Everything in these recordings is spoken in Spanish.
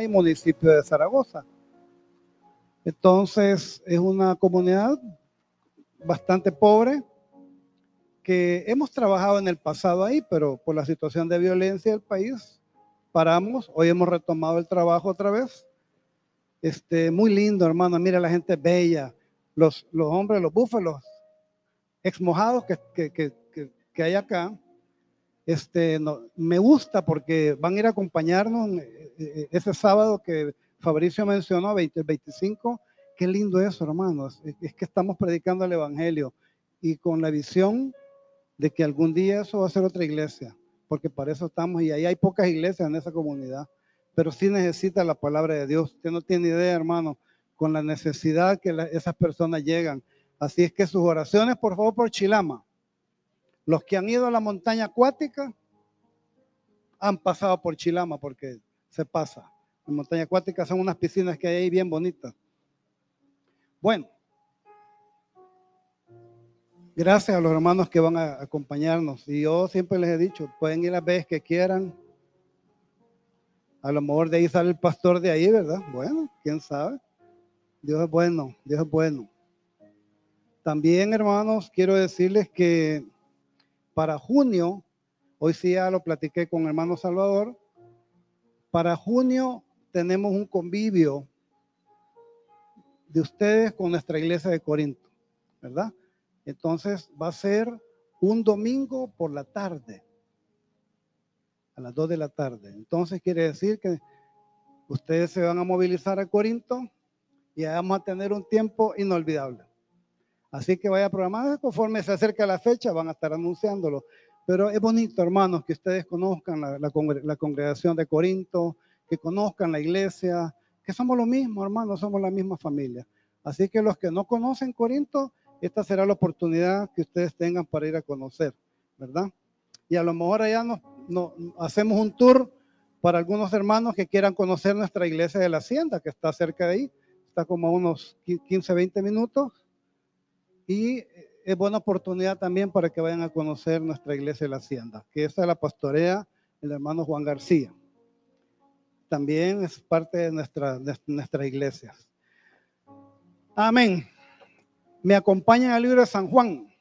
y municipio de Zaragoza. Entonces, es una comunidad bastante pobre que hemos trabajado en el pasado ahí, pero por la situación de violencia del país, paramos. Hoy hemos retomado el trabajo otra vez. Este, muy lindo, hermano. Mira la gente bella, los, los hombres, los búfalos exmojados que, que, que, que hay acá. Este, no, me gusta porque van a ir a acompañarnos ese sábado que Fabricio mencionó, 20, 25. Qué lindo eso, hermanos. Es que estamos predicando el Evangelio y con la visión de que algún día eso va a ser otra iglesia, porque para eso estamos y ahí hay pocas iglesias en esa comunidad, pero sí necesita la palabra de Dios. Usted no tiene idea, hermano, con la necesidad que esas personas llegan. Así es que sus oraciones, por favor, por Chilama. Los que han ido a la montaña acuática han pasado por Chilama porque se pasa. La montaña acuática son unas piscinas que hay ahí bien bonitas. Bueno, gracias a los hermanos que van a acompañarnos. Y yo siempre les he dicho, pueden ir las veces que quieran. A lo mejor de ahí sale el pastor de ahí, ¿verdad? Bueno, quién sabe. Dios es bueno, Dios es bueno. También, hermanos, quiero decirles que para junio, hoy sí ya lo platiqué con hermano Salvador, para junio tenemos un convivio de ustedes con nuestra iglesia de Corinto, ¿verdad? Entonces va a ser un domingo por la tarde, a las 2 de la tarde. Entonces quiere decir que ustedes se van a movilizar a Corinto y vamos a tener un tiempo inolvidable. Así que vaya programando conforme se acerca la fecha, van a estar anunciándolo. Pero es bonito, hermanos, que ustedes conozcan la, la, congregación de Corinto, que conozcan la iglesia, que somos lo mismo, hermanos, somos la misma familia. Así que los que no conocen Corinto, esta será la oportunidad que ustedes tengan para ir a conocer, ¿verdad? Y a lo mejor allá nos, hacemos un tour para algunos hermanos que quieran conocer nuestra iglesia de la hacienda, que está cerca de ahí, está como a unos 15, 20 minutos y es buena oportunidad también para que vayan a conocer nuestra iglesia de la Hacienda, que esa es la pastorea el hermano Juan García. También es parte de, nuestra, de nuestras iglesias. Amén. Me acompaña al libro de San Juan,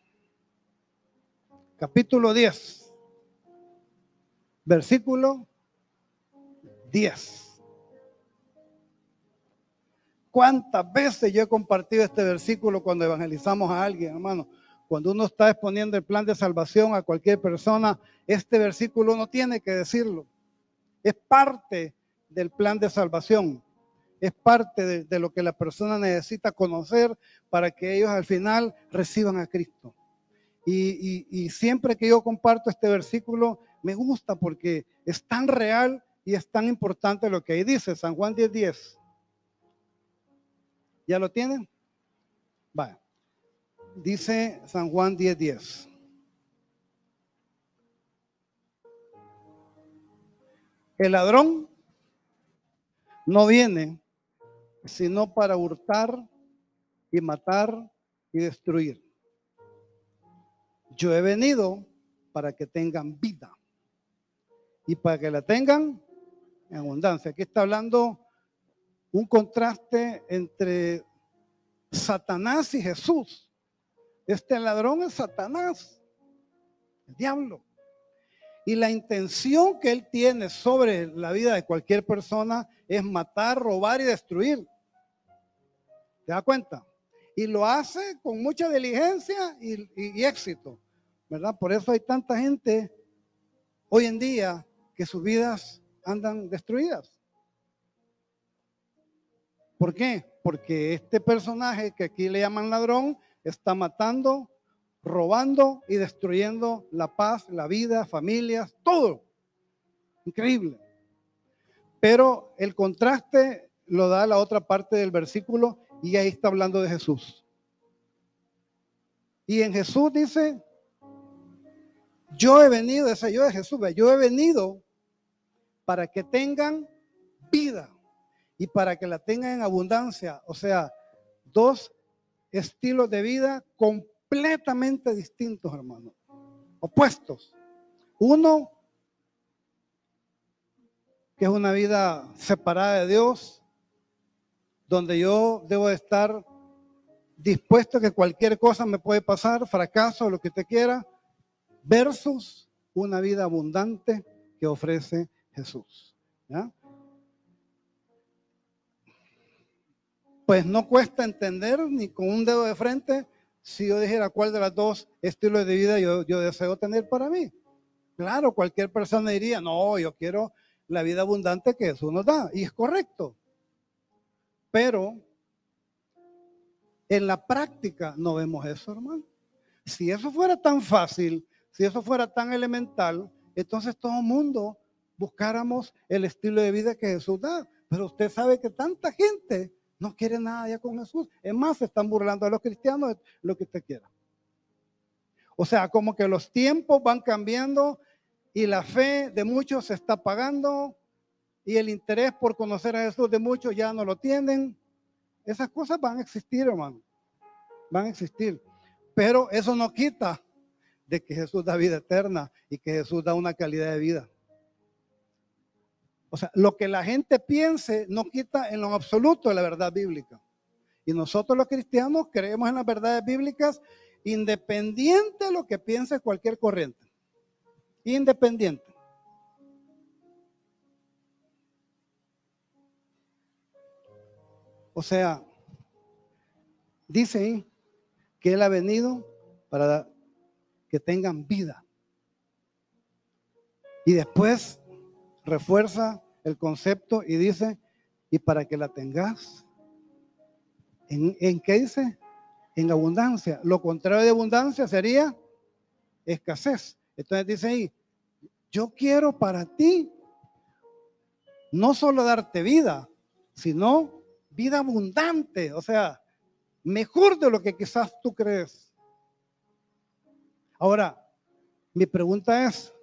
capítulo 10, versículo 10. ¿Cuántas veces yo he compartido este versículo cuando evangelizamos a alguien, hermano? Cuando uno está exponiendo el plan de salvación a cualquier persona, este versículo no tiene que decirlo. Es parte del plan de salvación. Es parte de, lo que la persona necesita conocer para que ellos al final reciban a Cristo. Y, siempre que yo comparto este versículo, me gusta porque es tan real y es tan importante lo que ahí dice San Juan 10:10. 10. ¿Ya lo tienen? Va. Dice San Juan 10:10. 10. El ladrón no viene sino para hurtar y matar y destruir. Yo he venido para que tengan vida y para que la tengan en abundancia. Aquí está hablando un contraste entre Satanás y Jesús. Este ladrón es Satanás, el diablo. Y la intención que él tiene sobre la vida de cualquier persona es matar, robar y destruir. ¿Te das cuenta? Y lo hace con mucha diligencia y, y éxito, ¿verdad? Por eso hay tanta gente hoy en día que sus vidas andan destruidas. ¿Por qué? Porque este personaje que aquí le llaman ladrón está matando, robando y destruyendo la paz, la vida, familias, todo. Increíble. Pero el contraste lo da la otra parte del versículo y ahí está hablando de Jesús. Y en Jesús dice, yo he venido, ese yo de Jesús, yo he venido para que tengan vida y para que la tengan en abundancia. O sea, dos estilos de vida completamente distintos, hermano. Opuestos. Uno que es una vida separada de Dios, donde yo debo estar dispuesto a que cualquier cosa me puede pasar, fracaso, lo que usted quiera, versus una vida abundante que ofrece Jesús. Pues no cuesta entender ni con un dedo de frente si yo dijera cuál de las dos estilos de vida yo, deseo tener para mí. Claro, cualquier persona diría, no, yo quiero la vida abundante que Jesús nos da. Y es correcto. Pero en la práctica no vemos eso, hermano. Si eso fuera tan fácil, si eso fuera tan elemental, entonces todo el mundo buscáramos el estilo de vida que Jesús da. Pero usted sabe que tanta gente no quiere nada ya con Jesús. Es más, se están burlando de los cristianos, lo que usted quiera. O sea, como que los tiempos van cambiando y la fe de muchos se está pagando y el interés por conocer a Jesús de muchos ya no lo tienen. Esas cosas van a existir, hermano. Van a existir. Pero eso no quita de que Jesús da vida eterna y que Jesús da una calidad de vida. O sea, lo que la gente piense no quita en lo absoluto la verdad bíblica. Y nosotros los cristianos creemos en las verdades bíblicas independiente de lo que piense cualquier corriente independiente. O sea, dice que Él ha venido para que tengan vida. Y después refuerza el concepto y dice, y para que la tengas, ¿en, en qué dice? En abundancia. Lo contrario de abundancia sería escasez. Entonces dice ahí, yo quiero para ti no solo darte vida, sino vida abundante, o sea, mejor de lo que quizás tú crees. Ahora, mi pregunta es,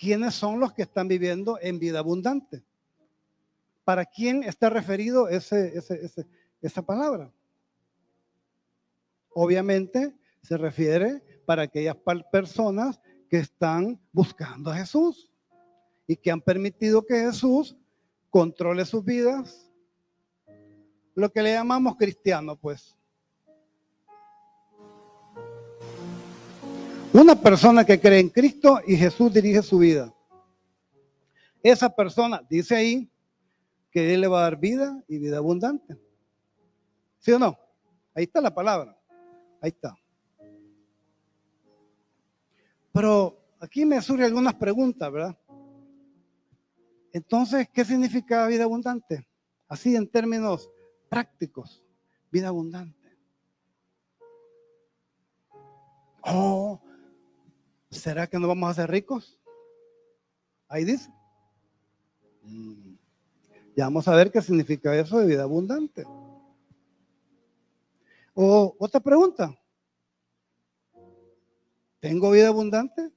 ¿quiénes son los que están viviendo en vida abundante? ¿Para quién está referido ese, esa palabra? Obviamente se refiere para aquellas personas que están buscando a Jesús y que han permitido que Jesús controle sus vidas. Lo que le llamamos cristiano, pues. Una persona que cree en Cristo y Jesús dirige su vida. Esa persona dice ahí que Él le va a dar vida y vida abundante. ¿Sí o no? Ahí está la palabra. Ahí está. Pero aquí me surgen algunas preguntas, ¿verdad? Entonces, ¿qué significa vida abundante? Así en términos prácticos, vida abundante. Oh, ¿será que no vamos a ser ricos? Ahí dice. Mm, ya vamos a ver qué significa eso de vida abundante. O otra pregunta. ¿Tengo vida abundante?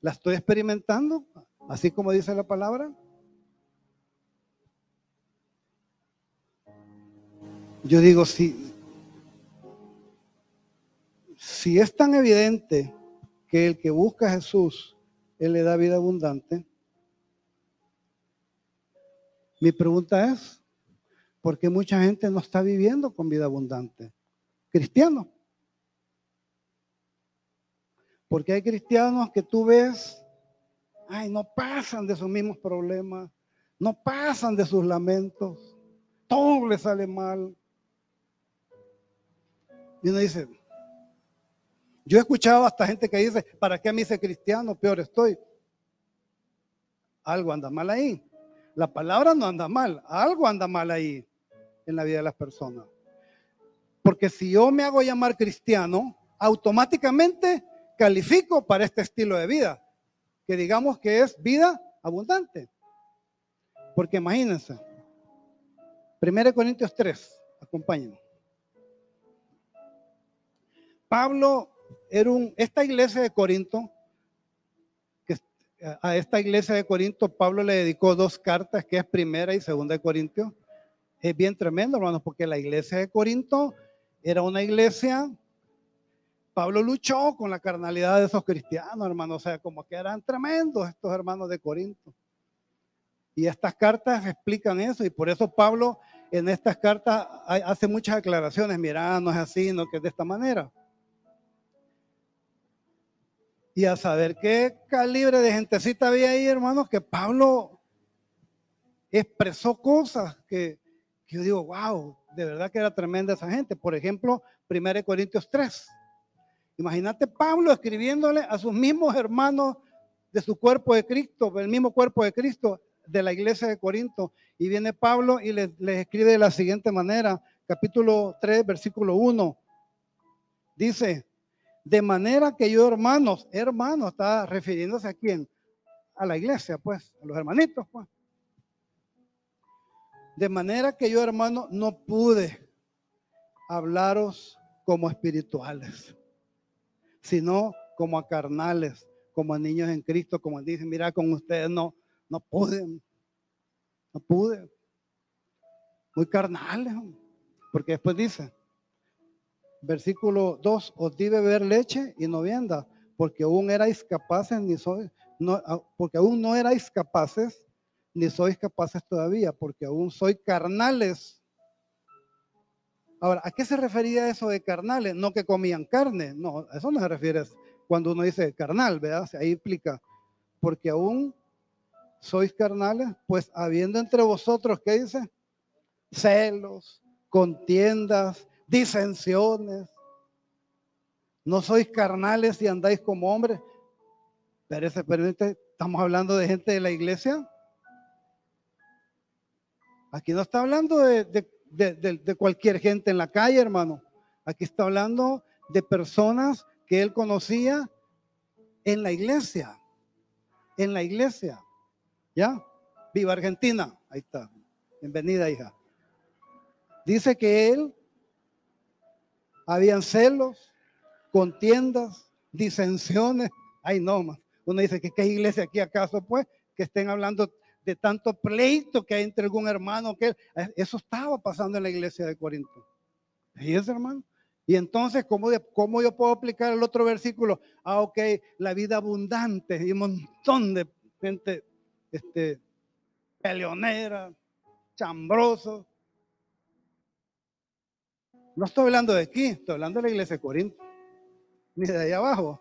¿La estoy experimentando? Así como dice la palabra. Yo digo, si, si es tan evidente que el que busca a Jesús, Él le da vida abundante, mi pregunta es, ¿por qué mucha gente no está viviendo con vida abundante? Cristiano. Porque hay cristianos que tú ves, ay, no pasan de sus mismos problemas, no pasan de sus lamentos, todo les sale mal. Y uno dice, yo he escuchado hasta gente que dice, ¿para qué me hice cristiano? Peor estoy. Algo anda mal ahí. La palabra no anda mal, algo anda mal ahí en la vida de las personas. Porque si yo me hago llamar cristiano, automáticamente califico para este estilo de vida, que digamos que es vida abundante. Porque imagínense, 1 Corintios 3, acompáñenme. Pablo era un, esta iglesia de Corinto, que a esta iglesia de Corinto Pablo le dedicó dos cartas, que es primera y segunda de Corintios. Es bien tremendo, hermanos, porque la iglesia de Corinto era una iglesia Pablo luchó con la carnalidad de esos cristianos, hermanos, o sea, como que eran tremendos estos hermanos de Corinto. Y estas cartas explican eso y por eso Pablo en estas cartas hace muchas aclaraciones. Mira, no es así, no que es de esta manera. Y a saber qué calibre de gentecita había ahí, hermanos, que Pablo expresó cosas que, que yo digo, wow, de verdad que era tremenda esa gente. Por ejemplo, 1 Corintios 3. Imagínate Pablo escribiéndole a sus mismos hermanos de su cuerpo de Cristo, del mismo cuerpo de Cristo, de la iglesia de Corinto. Y viene Pablo y les, escribe de la siguiente manera, capítulo 3, versículo 1. Dice, de manera que yo, hermanos, hermanos, está refiriéndose a quién? A la iglesia, pues, a los hermanitos, pues. De manera que yo, hermano, no pude hablaros como espirituales, sino como a carnales, como a niños en Cristo, como dicen, mira, con ustedes no, no pude, no pude. Muy carnales, porque después dice, versículo 2, os di beber leche y no vienda, porque aún erais capaces, ni sois, no, porque aún no erais capaces, ni sois capaces todavía, porque aún sois carnales. Ahora, ¿a qué se refería eso de carnales? No que comían carne, no, a eso no se refiere cuando uno dice carnal, ¿verdad? Ahí implica, porque aún sois carnales, pues habiendo entre vosotros, ¿qué dice? Celos, contiendas, disensiones. No sois carnales y andáis como hombres. Pero ese permite, estamos hablando de gente de la iglesia. Aquí no está hablando de, de cualquier gente en la calle, hermano. Aquí está hablando de personas que él conocía en la iglesia, en la iglesia. ¿Ya? Viva Argentina. Ahí está. Bienvenida, hija. Dice que él habían celos, contiendas, disensiones. Ay, no, más. Uno dice que qué iglesia aquí acaso, pues, que estén hablando de tanto pleito que hay entre algún hermano que eso estaba pasando en la iglesia de Corinto. Fíjense, hermano. Y entonces, ¿cómo, ¿cómo yo puedo aplicar el otro versículo? Ah, ok, la vida abundante y un montón de gente este, peleonera, chambroso. No estoy hablando de aquí, estoy hablando de la iglesia de Corinto. Ni de ahí abajo.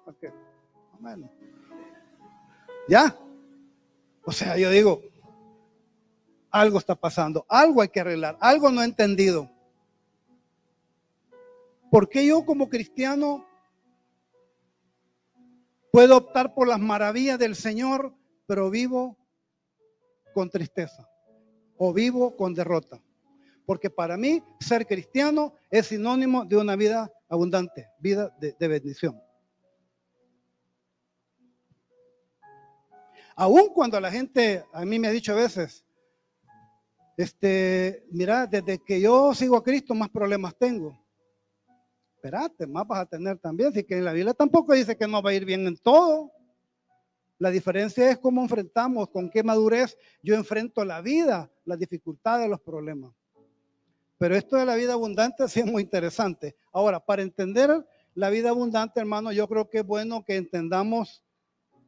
¿Ya? O sea, yo digo, algo está pasando, algo hay que arreglar, algo no he entendido. ¿Por qué yo como cristiano puedo optar por las maravillas del Señor, pero vivo con tristeza o vivo con derrota? Porque para mí ser cristiano es sinónimo de una vida abundante, vida de, bendición. Aún cuando la gente a mí me ha dicho a veces, este, mira, desde que yo sigo a Cristo más problemas tengo espérate, más vas a tener también. Así que en la Biblia tampoco dice que no va a ir bien en todo. La diferencia es cómo enfrentamos, con qué madurez yo enfrento la vida, las dificultades, los problemas. Pero esto de la vida abundante sí es muy interesante. Ahora, para entender la vida abundante, hermano, yo creo que es bueno que entendamos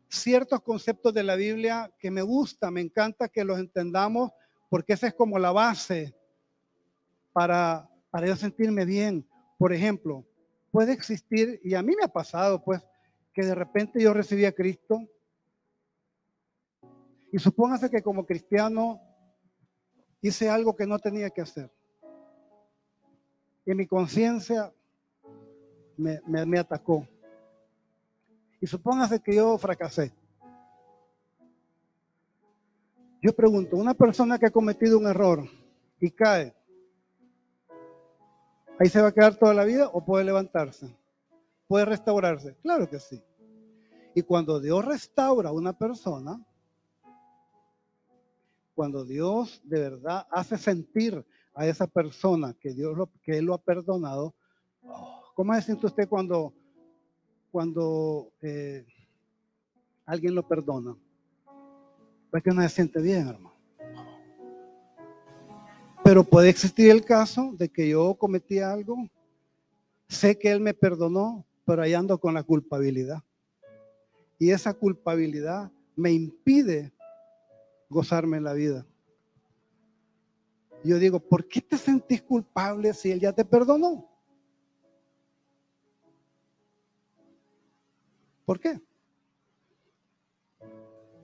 ciertos conceptos de la Biblia que me gusta, me encanta que los entendamos, porque esa es como la base para, para yo sentirme bien. Por ejemplo, puede existir, y a mí me ha pasado, pues, que de repente yo recibí a Cristo y supóngase que como cristiano hice algo que no tenía que hacer. Y mi conciencia me, me, atacó. Y supóngase que yo fracasé. Yo pregunto, una persona que ha cometido un error y cae, ¿Ahí se va a quedar toda la vida o puede levantarse? ¿Puede restaurarse? Claro que sí. Y cuando Dios restaura a una persona, cuando Dios de verdad hace sentir a esa persona que Dios lo, que Él lo ha perdonado, ¿cómo se siente usted cuando, cuando eh, alguien lo perdona? Pues que no se siente bien, hermano. Pero puede existir el caso de que yo cometí algo, sé que Él me perdonó, pero ahí ando con la culpabilidad. Y esa culpabilidad me impide gozarme en la vida. Yo digo, ¿por qué te sentís culpable si Él ya te perdonó? ¿Por qué?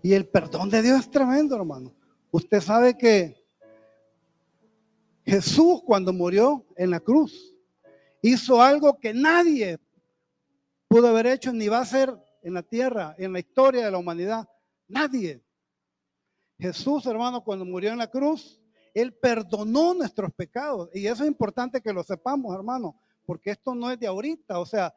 Y el perdón de Dios es tremendo, hermano. Usted sabe que Jesús cuando murió en la cruz hizo algo que nadie pudo haber hecho ni va a hacer en la tierra, en la historia de la humanidad. Nadie. Jesús, hermano, cuando murió en la cruz, Él perdonó nuestros pecados. Y eso es importante que lo sepamos, hermano, porque esto no es de ahorita. O sea,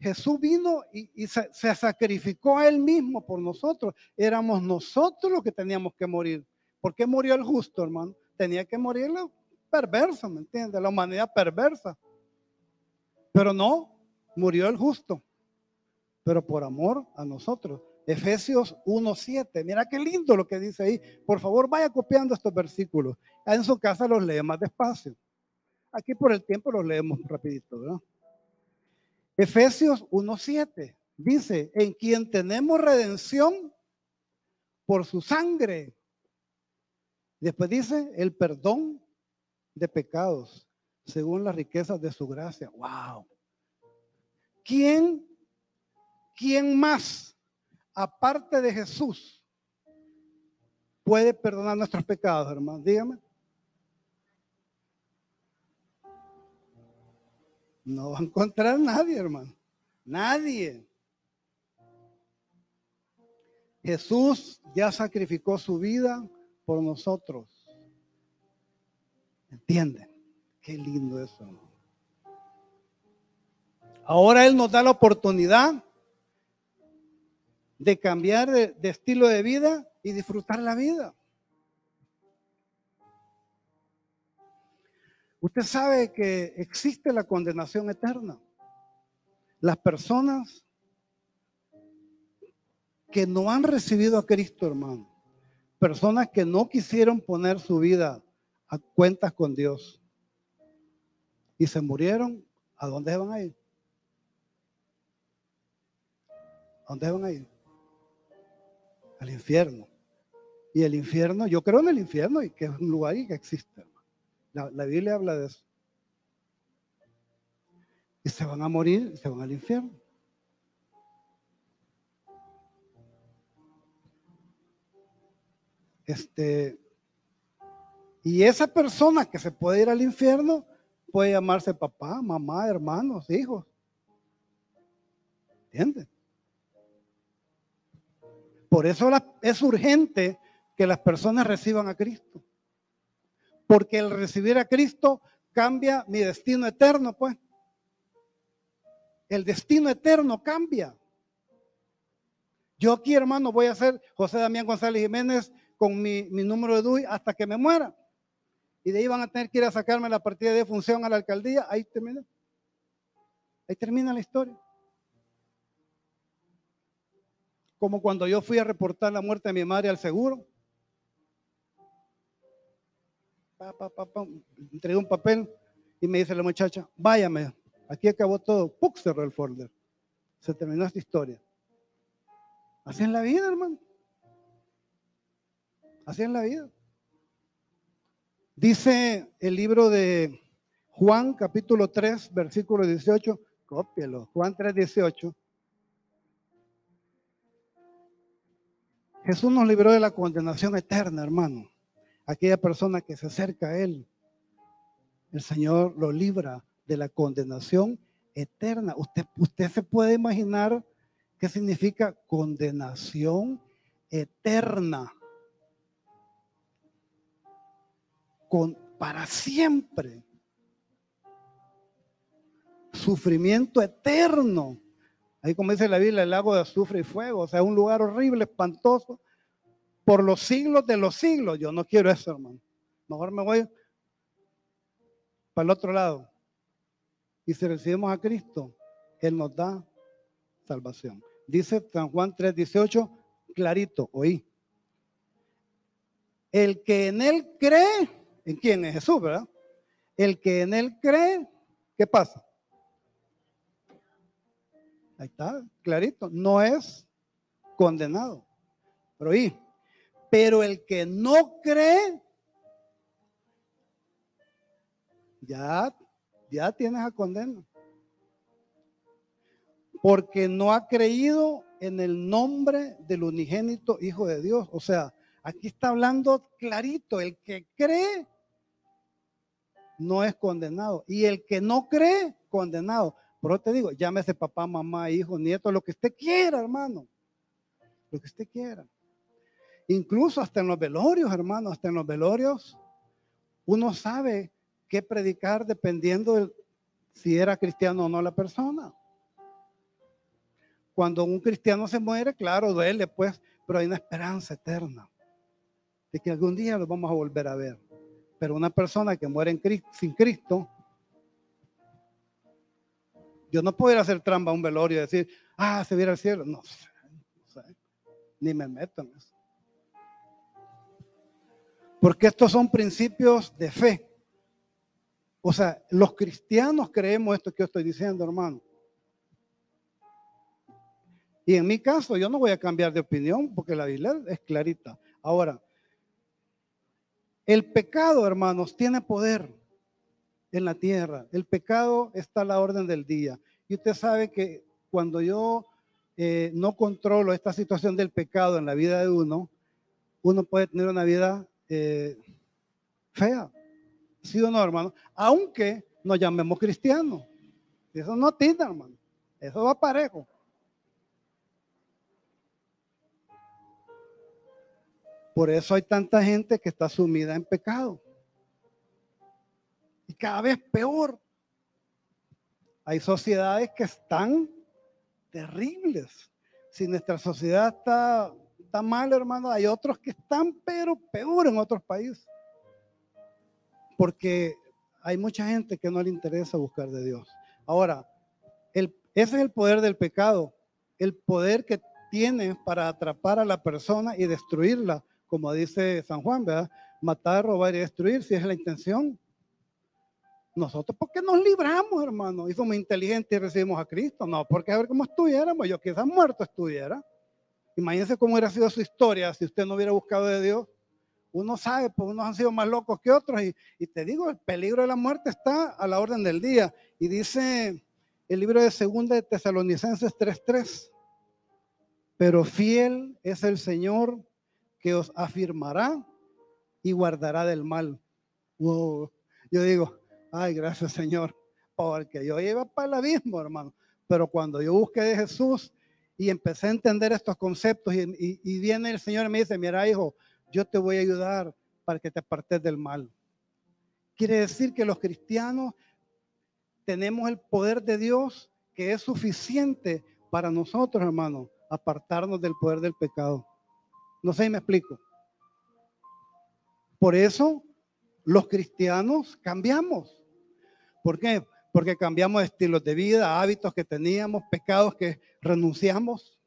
Jesús vino y, se, se, sacrificó a Él mismo por nosotros. Éramos nosotros los que teníamos que morir. ¿Por qué murió el justo, hermano? Tenía que morir la perversa, ¿me entiendes? La humanidad perversa. Pero no, murió el justo. Pero por amor a nosotros. Efesios 1.7. Mira qué lindo lo que dice ahí. Por favor, vaya copiando estos versículos. En su casa los lee más despacio. Aquí por el tiempo los leemos rapidito, ¿verdad? Efesios 1.7 dice, en quien tenemos redención por su sangre. Después dice, el perdón de pecados según las riquezas de su gracia. ¡Wow! ¿Quién, quién más, aparte de Jesús, puede perdonar nuestros pecados, hermano? Dígame. No va a encontrar nadie, hermano. Nadie. Jesús ya sacrificó su vida por nosotros. ¿Entienden? Qué lindo eso. Ahora Él nos da la oportunidad de cambiar de, estilo de vida y disfrutar la vida. Usted sabe que existe la condenación eterna. Las personas que no han recibido a Cristo, hermano, personas que no quisieron poner su vida a cuentas con Dios y se murieron, ¿a dónde van a ir? ¿A dónde van a ir? Al infierno. Y el infierno, yo creo en el infierno y que es un lugar que existe. La, Biblia habla de eso. Y se van a morir y se van al infierno. Este, y esa persona que se puede ir al infierno puede llamarse papá, mamá, hermanos, hijos. ¿Entiendes? Por eso es urgente que las personas reciban a Cristo porque el recibir a Cristo cambia mi destino eterno, pues. El destino eterno cambia. Yo aquí, hermano, voy a ser José Damián González Jiménez con mi, número de DUI hasta que me muera. Y de ahí van a tener que ir a sacarme la partida de función a la alcaldía. Ahí termina. Ahí termina la historia. Como cuando yo fui a reportar la muerte de mi madre al seguro. pa, entregué un papel y me dice la muchacha, váyame, aquí acabó todo. ¡Puc! Cerró el folder. Se terminó esta historia. Así es la vida, hermano. Así es la vida. Dice el libro de Juan, capítulo 3, versículo 18. Cópielo. Juan 3, 18. Jesús nos libró de la condenación eterna, hermano aquella persona que se acerca a Él, el Señor lo libra de la condenación eterna. Usted, usted se puede imaginar qué significa condenación eterna. Con, para siempre. Sufrimiento eterno. Ahí como dice la Biblia, el lago de azufre y fuego. O sea, un lugar horrible, espantoso, por los siglos de los siglos. Yo no quiero eso, hermano. Mejor me voy para el otro lado. Y si recibimos a Cristo, Él nos da salvación. Dice San Juan 3:18, clarito, oí. El que en Él cree, ¿en quién? es Jesús, ¿verdad? El que en Él cree, ¿qué pasa? Ahí está, clarito, no es condenado. Pero oí, Pero el que no cree, ya, ya tienes a condena. Porque no ha creído en el nombre del unigénito Hijo de Dios. O sea, aquí está hablando clarito, el que cree no es condenado. Y el que no cree, condenado. Por eso te digo, llámese papá, mamá, hijo, nieto, lo que usted quiera, hermano. Lo que usted quiera. Incluso hasta en los velorios, hermano, hasta en los velorios, uno sabe qué predicar dependiendo de si era cristiano o no la persona. Cuando un cristiano se muere, claro, duele, pues, pero hay una esperanza eterna de que algún día lo vamos a volver a ver. Pero una persona que muere en sin Cristo, yo no puedo ir a hacer trampa a un velorio y decir, ah, se viera al cielo. No, ni me meto en eso. Porque estos son principios de fe. O sea, los cristianos creemos esto que yo estoy diciendo, hermano. Y en mi caso, yo no voy a cambiar de opinión porque la Biblia es clarita. Ahora, el pecado, hermanos, tiene poder en la tierra. El pecado está a la orden del día. Y usted sabe que cuando yo eh, no controlo esta situación del pecado en la vida de uno, uno puede tener una vida eh, fea. ¿Sí o no, hermano? Aunque nos llamemos cristianos. Eso no tiene, hermano. Eso va parejo. Por eso hay tanta gente que está sumida en pecado. Cada vez peor. Hay sociedades que están terribles. Si nuestra sociedad está, está mal, hermano, hay otros que están, pero peor en otros países. Porque hay mucha gente que no le interesa buscar de Dios. Ahora, ese es el poder del pecado, el poder que tiene para atrapar a la persona y destruirla como dice San Juan, ¿verdad? Matar, robar y destruir, si es la intención. Nosotros, ¿por qué nos libramos, hermano? Y somos inteligentes y recibimos a Cristo. No, porque a ver cómo estuviéramos. Yo quizás muerto estuviera. Imagínense cómo hubiera sido su historia si usted no hubiera buscado de Dios. Uno sabe, pues unos han sido más locos que otros. Y, te digo, el peligro de la muerte está a la orden del día. Y dice el libro de Segunda de Tesalonicenses 3.3. Pero fiel es el Señor que os afirmará y guardará del mal. Yo digo, ay, gracias Señor, porque yo iba para el abismo, hermano. Pero cuando yo busqué de Jesús y empecé a entender estos conceptos y, viene el Señor y me dice, mira hijo, yo te voy a ayudar para que te apartes del mal. Quiere decir que los cristianos tenemos el poder de Dios que es suficiente para nosotros, hermano, apartarnos del poder del pecado. No sé si me explico. Por eso los cristianos cambiamos. ¿Por qué? Porque cambiamos estilos de vida, hábitos que teníamos, pecados que renunciamos.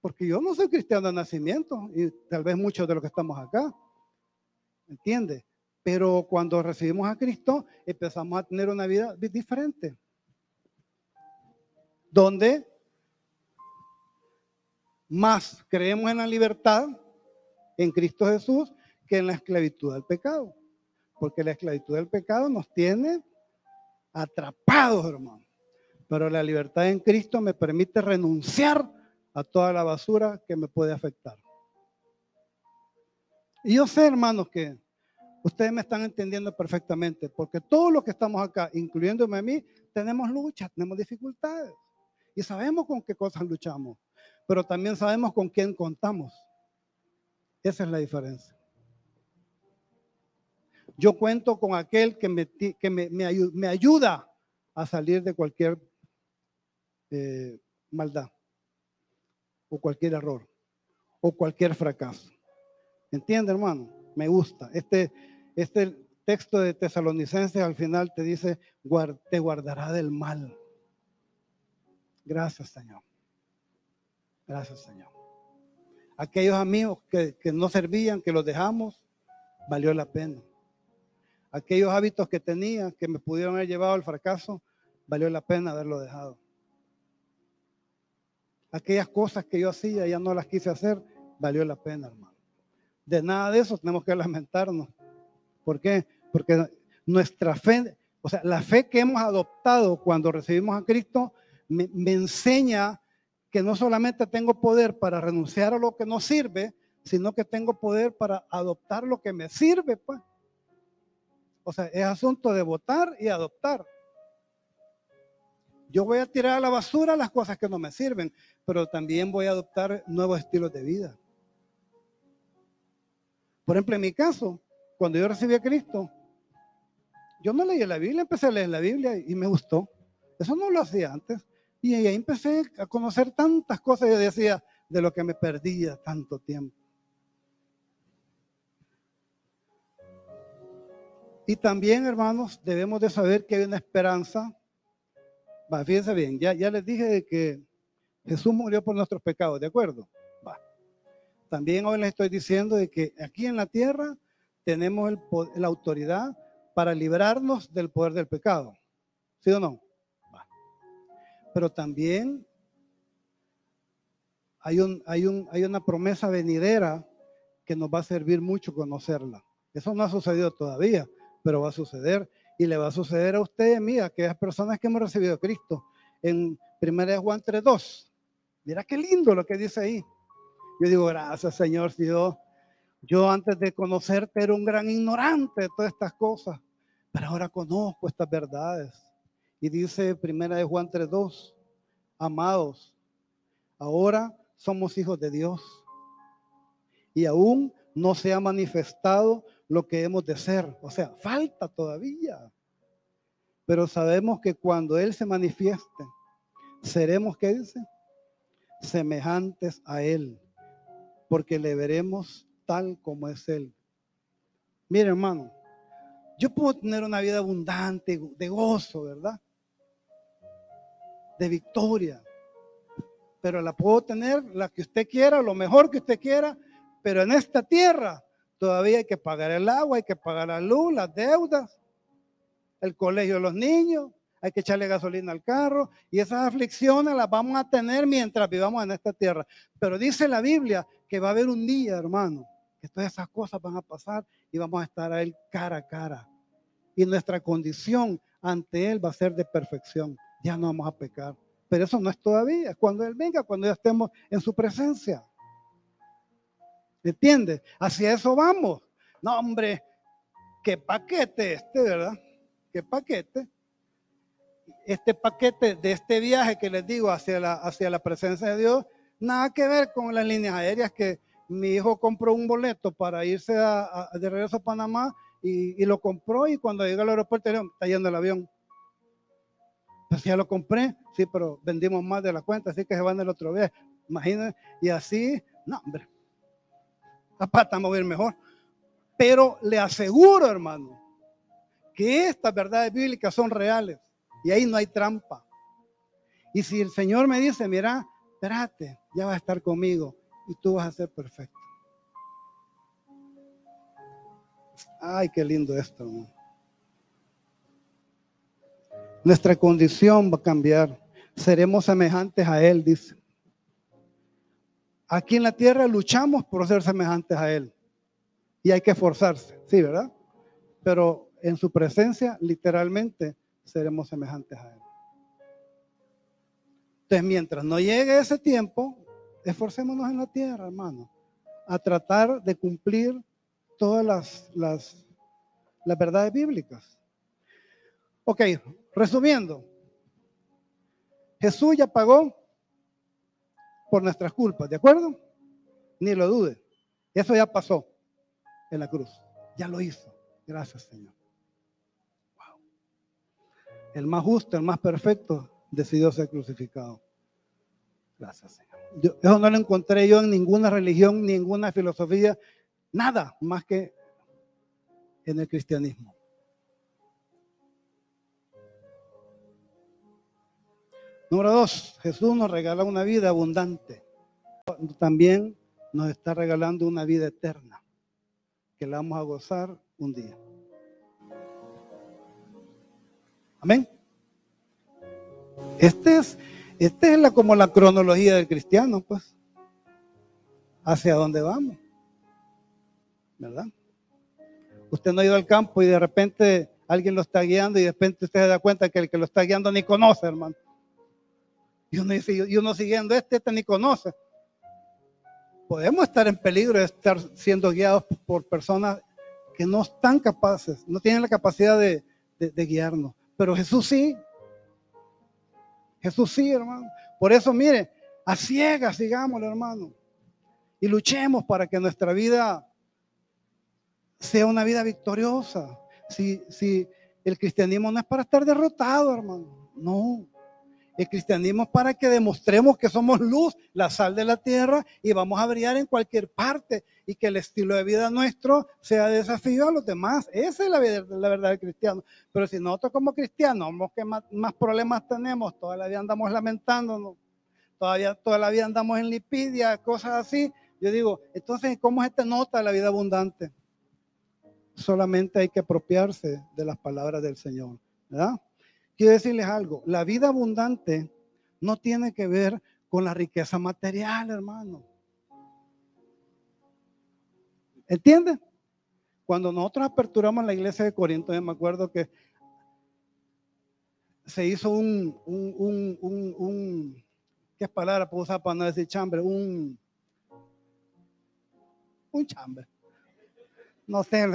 Porque yo no soy cristiano de nacimiento y tal vez muchos de los que estamos acá. ¿Entiende? Pero cuando recibimos a Cristo empezamos a tener una vida diferente. Donde más creemos en la libertad en Cristo Jesús que en la esclavitud del pecado. Porque la esclavitud del pecado nos tiene atrapados, hermano. Pero la libertad en Cristo me permite renunciar a toda la basura que me puede afectar. Y yo sé, hermanos, que ustedes me están entendiendo perfectamente, porque todos los que estamos acá, incluyéndome a mí, tenemos luchas, tenemos dificultades. Y sabemos con qué cosas luchamos pero también sabemos con quién contamos. Esa es la diferencia. Yo cuento con aquel que me, que me, ayuda a salir de cualquier eh, maldad o cualquier error o cualquier fracaso. ¿Entiende, hermano? Me gusta. Este, este texto de Tesalonicenses al final te dice, te guardará del mal. Gracias, Señor. Gracias, Señor. Aquellos amigos que, no servían, que los dejamos, valió la pena. Aquellos hábitos que tenía, que me pudieron haber llevado al fracaso, valió la pena haberlo dejado. Aquellas cosas que yo hacía, ya no las quise hacer, valió la pena, hermano. de nada de eso tenemos que lamentarnos. ¿Por qué? Porque nuestra fe, o sea, la fe que hemos adoptado cuando recibimos a Cristo, me, me enseña que no solamente tengo poder para renunciar a lo que no sirve, sino que tengo poder para adoptar lo que me sirve, pues. O sea, es asunto de votar y adoptar. Yo voy a tirar a la basura las cosas que no me sirven, pero también voy a adoptar nuevos estilos de vida. Por ejemplo, en mi caso, cuando yo recibí a Cristo, yo no leí la Biblia, empecé a leer la Biblia y me gustó. Eso no lo hacía antes. Y ahí empecé a conocer tantas cosas. Yo decía, de lo que me perdía tanto tiempo. Y también, hermanos, debemos de saber que hay una esperanza. Va, fíjense bien, ya, ya les dije de que Jesús murió por nuestros pecados, ¿de acuerdo? Va. También hoy les estoy diciendo de que aquí en la tierra tenemos la autoridad para librarnos del poder del pecado. ¿Sí o no? Va. Pero también hay, un, hay, un, hay una promesa venidera que nos va a servir mucho conocerla. Eso no ha sucedido todavía, pero va a suceder y le va a suceder a usted y a mí, aquellas personas que hemos recibido a Cristo. En 1 Juan 3.2, mira qué lindo lo que dice ahí. Yo digo, gracias Señor, si yo, yo antes de conocerte era un gran ignorante de todas estas cosas, pero ahora conozco estas verdades. Y dice 1 Juan 3.2, amados, ahora somos hijos de Dios. Y aún no se ha manifestado lo que hemos de ser. O sea, falta todavía. Pero sabemos que cuando Él se manifieste, seremos, ¿qué dice? Semejantes a Él, porque le veremos tal como es Él. Mire, hermano, yo puedo tener una vida abundante, de gozo, ¿verdad? De victoria. Pero la puedo tener la que usted quiera, lo mejor que usted quiera, pero en esta tierra todavía hay que pagar el agua, hay que pagar la luz, las deudas, el colegio de los niños, hay que echarle gasolina al carro y esas aflicciones las vamos a tener mientras vivamos en esta tierra. Pero dice la Biblia que va a haber un día, hermano, que todas esas cosas van a pasar y vamos a estar a Él cara a cara. Y nuestra condición ante Él va a ser de perfección. Ya no vamos a pecar. Pero eso no es todavía. Cuando Él venga, cuando ya estemos en su presencia. ¿Me entiendes? Hacia eso vamos. No, hombre, qué paquete este, ¿verdad? Qué paquete. Este paquete de este viaje que les digo hacia la, hacia la presencia de Dios, nada que ver con las líneas aéreas que mi hijo compró un boleto para irse de regreso a Panamá y, lo compró y cuando llega al aeropuerto está yendo el avión. Pues ya lo compré, sí, pero vendimos más de la cuenta, así que se van el otro día. Imagínense, y así, no, hombre, Zapata a mover mejor. Pero le aseguro, hermano, que estas verdades bíblicas son reales y ahí no hay trampa. Y si el Señor me dice, mira, espérate, ya va a estar conmigo y tú vas a ser perfecto. Ay, qué lindo esto, hermano. Nuestra condición va a cambiar. Seremos semejantes a Él, dice. Aquí en la tierra luchamos por ser semejantes a Él. Y hay que esforzarse, sí, ¿verdad? Pero en su presencia, literalmente, seremos semejantes a Él. Entonces, mientras no llegue ese tiempo, esforcémonos en la tierra, hermano, a tratar de cumplir todas las, las, las verdades bíblicas. Ok, resumiendo, Jesús ya pagó por nuestras culpas, ¿de acuerdo? Ni lo dude. Eso ya pasó en la cruz. Ya lo hizo. Gracias, Señor. Wow. El más justo, el más perfecto, decidió ser crucificado. Gracias, Señor. eso no lo encontré yo en ninguna religión, ninguna filosofía, nada más que en el cristianismo. Número dos, Jesús nos regala una vida abundante. También nos está regalando una vida eterna, que la vamos a gozar un día. Amén. Este es, este es la, como la cronología del cristiano, pues. Hacia dónde vamos. ¿verdad? Usted no ha ido al campo y de repente alguien lo está guiando y de repente usted se da cuenta que el que lo está guiando ni conoce, hermano. Y uno dice, siguiendo este, este ni conoce. Podemos estar en peligro de estar siendo guiados por personas que no están capaces, no tienen la capacidad de, de guiarnos. Pero Jesús sí. Jesús sí, hermano. Por eso, mire, a ciegas, digámoslo, hermano. Y luchemos para que nuestra vida sea una vida victoriosa. Si, si el cristianismo no es para estar derrotado, hermano. No. El cristianismo para que demostremos que somos luz, la sal de la tierra y vamos a brillar en cualquier parte y que el estilo de vida nuestro sea desafío a los demás. Esa es la, la verdad del cristiano. Pero si nosotros como cristianos, que más, más problemas tenemos, toda la vida andamos lamentándonos, todavía toda la vida andamos en lipidia, cosas así. Yo digo, entonces, ¿cómo es esta nota de la vida abundante? Solamente hay que apropiarse de las palabras del Señor, ¿verdad? Quiero decirles algo, la vida abundante no tiene que ver con la riqueza material, hermano. ¿Entiendes? Cuando nosotros aperturamos la iglesia de Corinto, me acuerdo que se hizo un, un ¿qué palabra puedo usar para no decir chambre? Un, un chambre. No sé,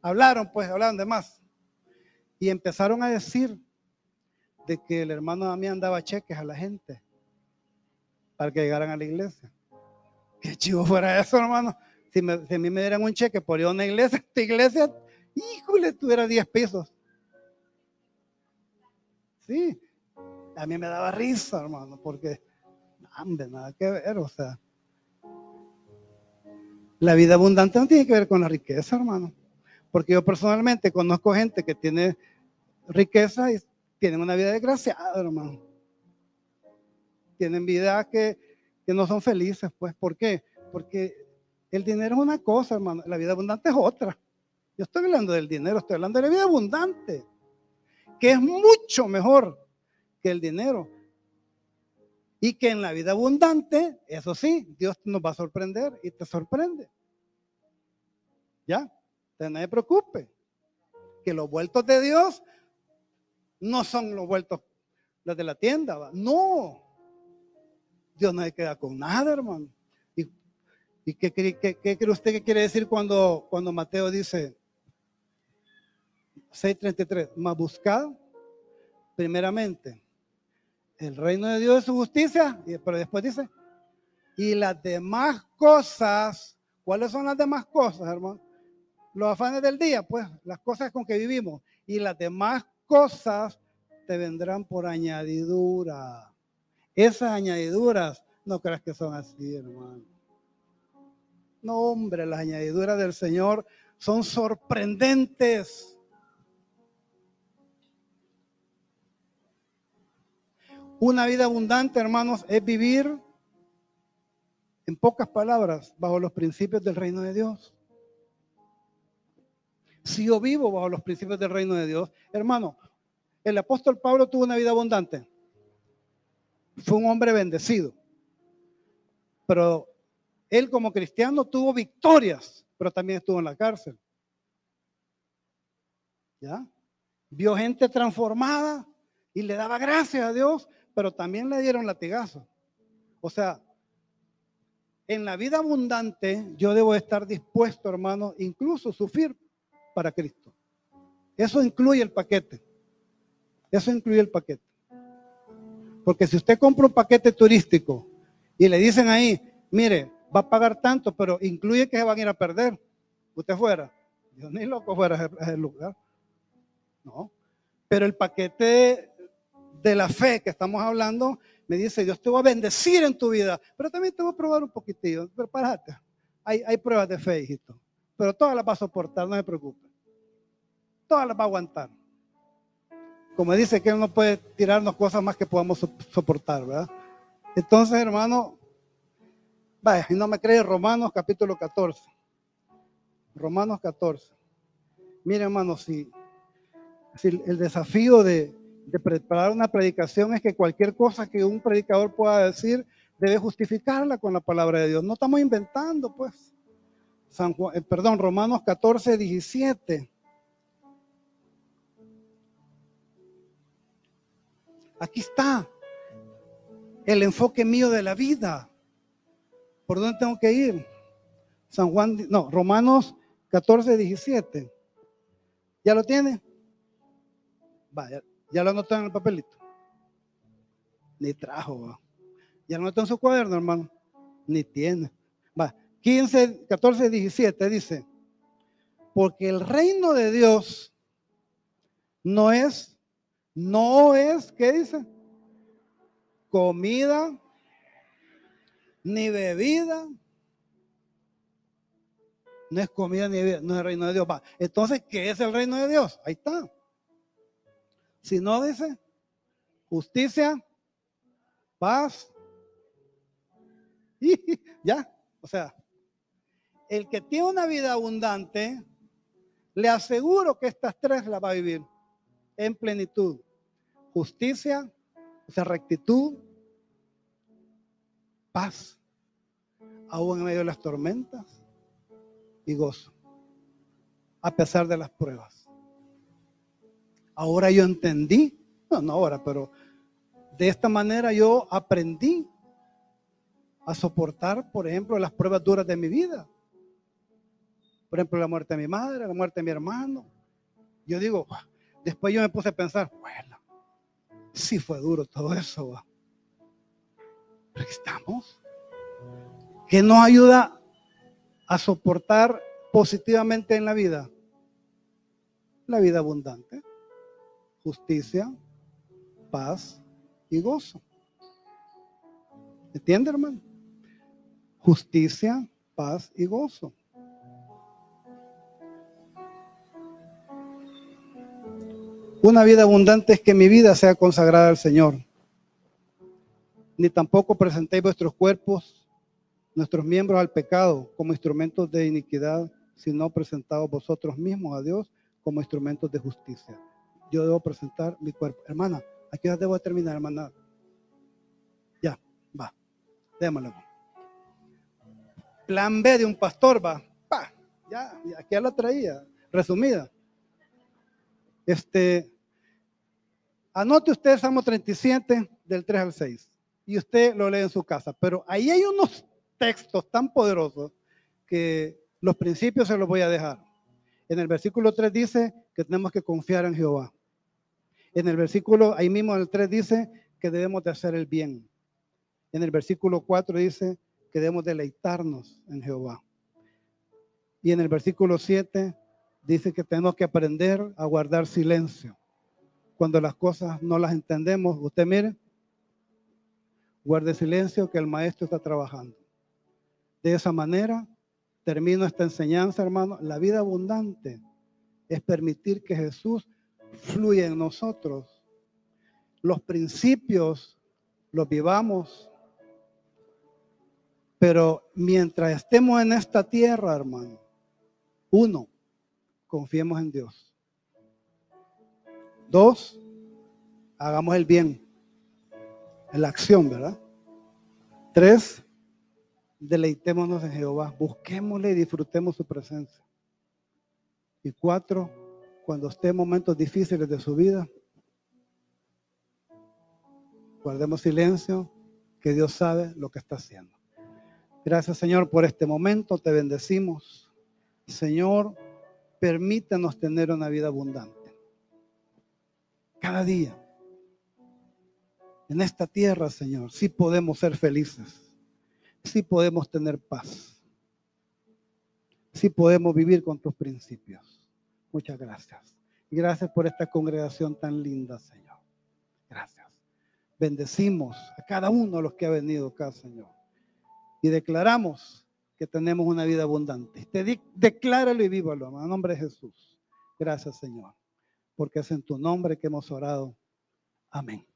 hablaron pues, hablaron de más. Y empezaron a decir de que el hermano Damián daba cheques a la gente para que llegaran a la iglesia. Qué chivo fuera eso, hermano. Si, a mí me dieran un cheque por ir a una iglesia, esta iglesia, híjole, tuviera 10 pesos. Sí, a mí me daba risa, hermano, porque, hombre, nada que ver, o sea. La vida abundante no tiene que ver con la riqueza, hermano. Porque yo personalmente conozco gente que tiene riqueza y tienen una vida desgraciada, hermano. Tienen vidas que, que no son felices, pues. ¿Por qué? Porque el dinero es una cosa, hermano. La vida abundante es otra. Yo estoy hablando del dinero, estoy hablando de la vida abundante, que es mucho mejor que el dinero. Y que en la vida abundante, eso sí, Dios nos va a sorprender y te sorprende. ¿Ya? No se preocupe. Que los vueltos de Dios no son los vueltos los de la tienda, no. Dios no se queda con nada, hermano. ¿Y, qué, cree usted que quiere decir cuando, cuando Mateo dice 6.33? Más buscad primeramente el reino de Dios y su justicia, pero después dice, y las demás cosas, ¿cuáles son las demás cosas, hermano? Los afanes del día, pues, las cosas con que vivimos, y las demás cosas te vendrán por añadidura. Esas añadiduras, no creas que son así, hermano. No, hombre, las añadiduras del Señor son sorprendentes. Una vida abundante, hermanos, es vivir, en pocas palabras, bajo los principios del reino de Dios. Si yo vivo bajo los principios del reino de Dios, hermano, el apóstol Pablo tuvo una vida abundante. Fue un hombre bendecido. Pero él como cristiano tuvo victorias, pero también estuvo en la cárcel. ¿Ya? Vio gente transformada y le daba gracias a Dios, pero también le dieron latigazo. O sea, en la vida abundante yo debo estar dispuesto, hermano, incluso sufrir para Cristo. Eso incluye el paquete. Eso incluye el paquete. Porque si usted compra un paquete turístico y le dicen ahí, mire, va a pagar tanto, pero incluye que se van a ir a perder, usted fuera. Yo ni loco fuera a lugar. No. Pero el paquete de la fe que estamos hablando me dice, Dios te va a bendecir en tu vida, pero también te voy a probar un poquitillo. Prepárate. Hay, hay pruebas de fe, hijito. Pero todas las va a soportar, no se preocupe. Todas las va a aguantar como dice que Él no puede tirarnos cosas más que podamos soportar, ¿verdad? Entonces, hermano, vaya, y no me cree Romanos capítulo 14. Romanos 14. Mire, hermano, si, el desafío de, de preparar una predicación es que cualquier cosa que un predicador pueda decir, debe justificarla con la palabra de Dios. No estamos inventando, pues. San Juan, eh, perdón, Romanos 14, 17. Aquí está el enfoque mío de la vida. ¿Por dónde tengo que ir? San Juan, no, Romanos 14, 17. ¿Ya lo tiene? Vaya, ya lo anotó en el papelito. Ni trajo, Ya lo anotó en su cuaderno, hermano. Ni tiene. Va, 15, 14, 17 dice, porque el reino de Dios no es, no es, ¿qué dice? Comida, ni bebida. No es comida ni bebida, no es el reino de Dios. Entonces, ¿qué es el reino de Dios? Ahí está. Si no dice justicia, paz, y ya, o sea, el que tiene una vida abundante, le aseguro que estas tres las va a vivir en plenitud. Justicia, rectitud, paz, aún en medio de las tormentas y gozo, a pesar de las pruebas. Ahora yo entendí, no, no ahora, pero de esta manera yo aprendí a soportar, por ejemplo, las pruebas duras de mi vida. Por ejemplo, la muerte de mi madre, la muerte de mi hermano. Yo digo, después yo me puse a pensar, bueno, sí fue duro todo eso. Pero estamos. ¿Qué nos ayuda a soportar positivamente en la vida? La vida abundante, justicia, paz y gozo. ¿Entiende, hermano? Justicia, paz y gozo. Una vida abundante es que mi vida sea consagrada al Señor. Ni tampoco presentéis vuestros cuerpos, nuestros miembros al pecado como instrumentos de iniquidad, sino presentados vosotros mismos a Dios como instrumentos de justicia. Yo debo presentar mi cuerpo. Hermana, aquí ya debo terminar, hermana. Ya, va. Démoslo. Plan B de un pastor va. Pa, ya, aquí ya la traía, resumida. Este, Anote usted Salmo 37 del 3 al 6 y usted lo lee en su casa. Pero ahí hay unos textos tan poderosos que los principios se los voy a dejar. En el versículo 3 dice que tenemos que confiar en Jehová. En el versículo, ahí mismo en el 3 dice que debemos de hacer el bien. En el versículo 4 dice que debemos deleitarnos en Jehová. Y en el versículo 7 dice que tenemos que aprender a guardar silencio cuando las cosas no las entendemos, usted mire, guarde silencio que el maestro está trabajando. De esa manera, termino esta enseñanza, hermano. La vida abundante es permitir que Jesús fluya en nosotros. Los principios los vivamos. Pero mientras estemos en esta tierra, hermano, uno, confiemos en Dios. Dos, hagamos el bien. En la acción, ¿verdad? Tres, deleitémonos en Jehová. Busquémosle y disfrutemos su presencia. Y cuatro, cuando esté en momentos difíciles de su vida, guardemos silencio, que Dios sabe lo que está haciendo. Gracias, Señor, por este momento. Te bendecimos. Señor, permítanos tener una vida abundante cada día. En esta tierra, Señor, sí podemos ser felices, sí podemos tener paz, sí podemos vivir con tus principios. Muchas gracias. Gracias por esta congregación tan linda, Señor. Gracias. Bendecimos a cada uno de los que ha venido acá, Señor. Y declaramos que tenemos una vida abundante. Te decláralo y vívalo, en nombre de Jesús. Gracias, Señor porque es en tu nombre que hemos orado. Amén.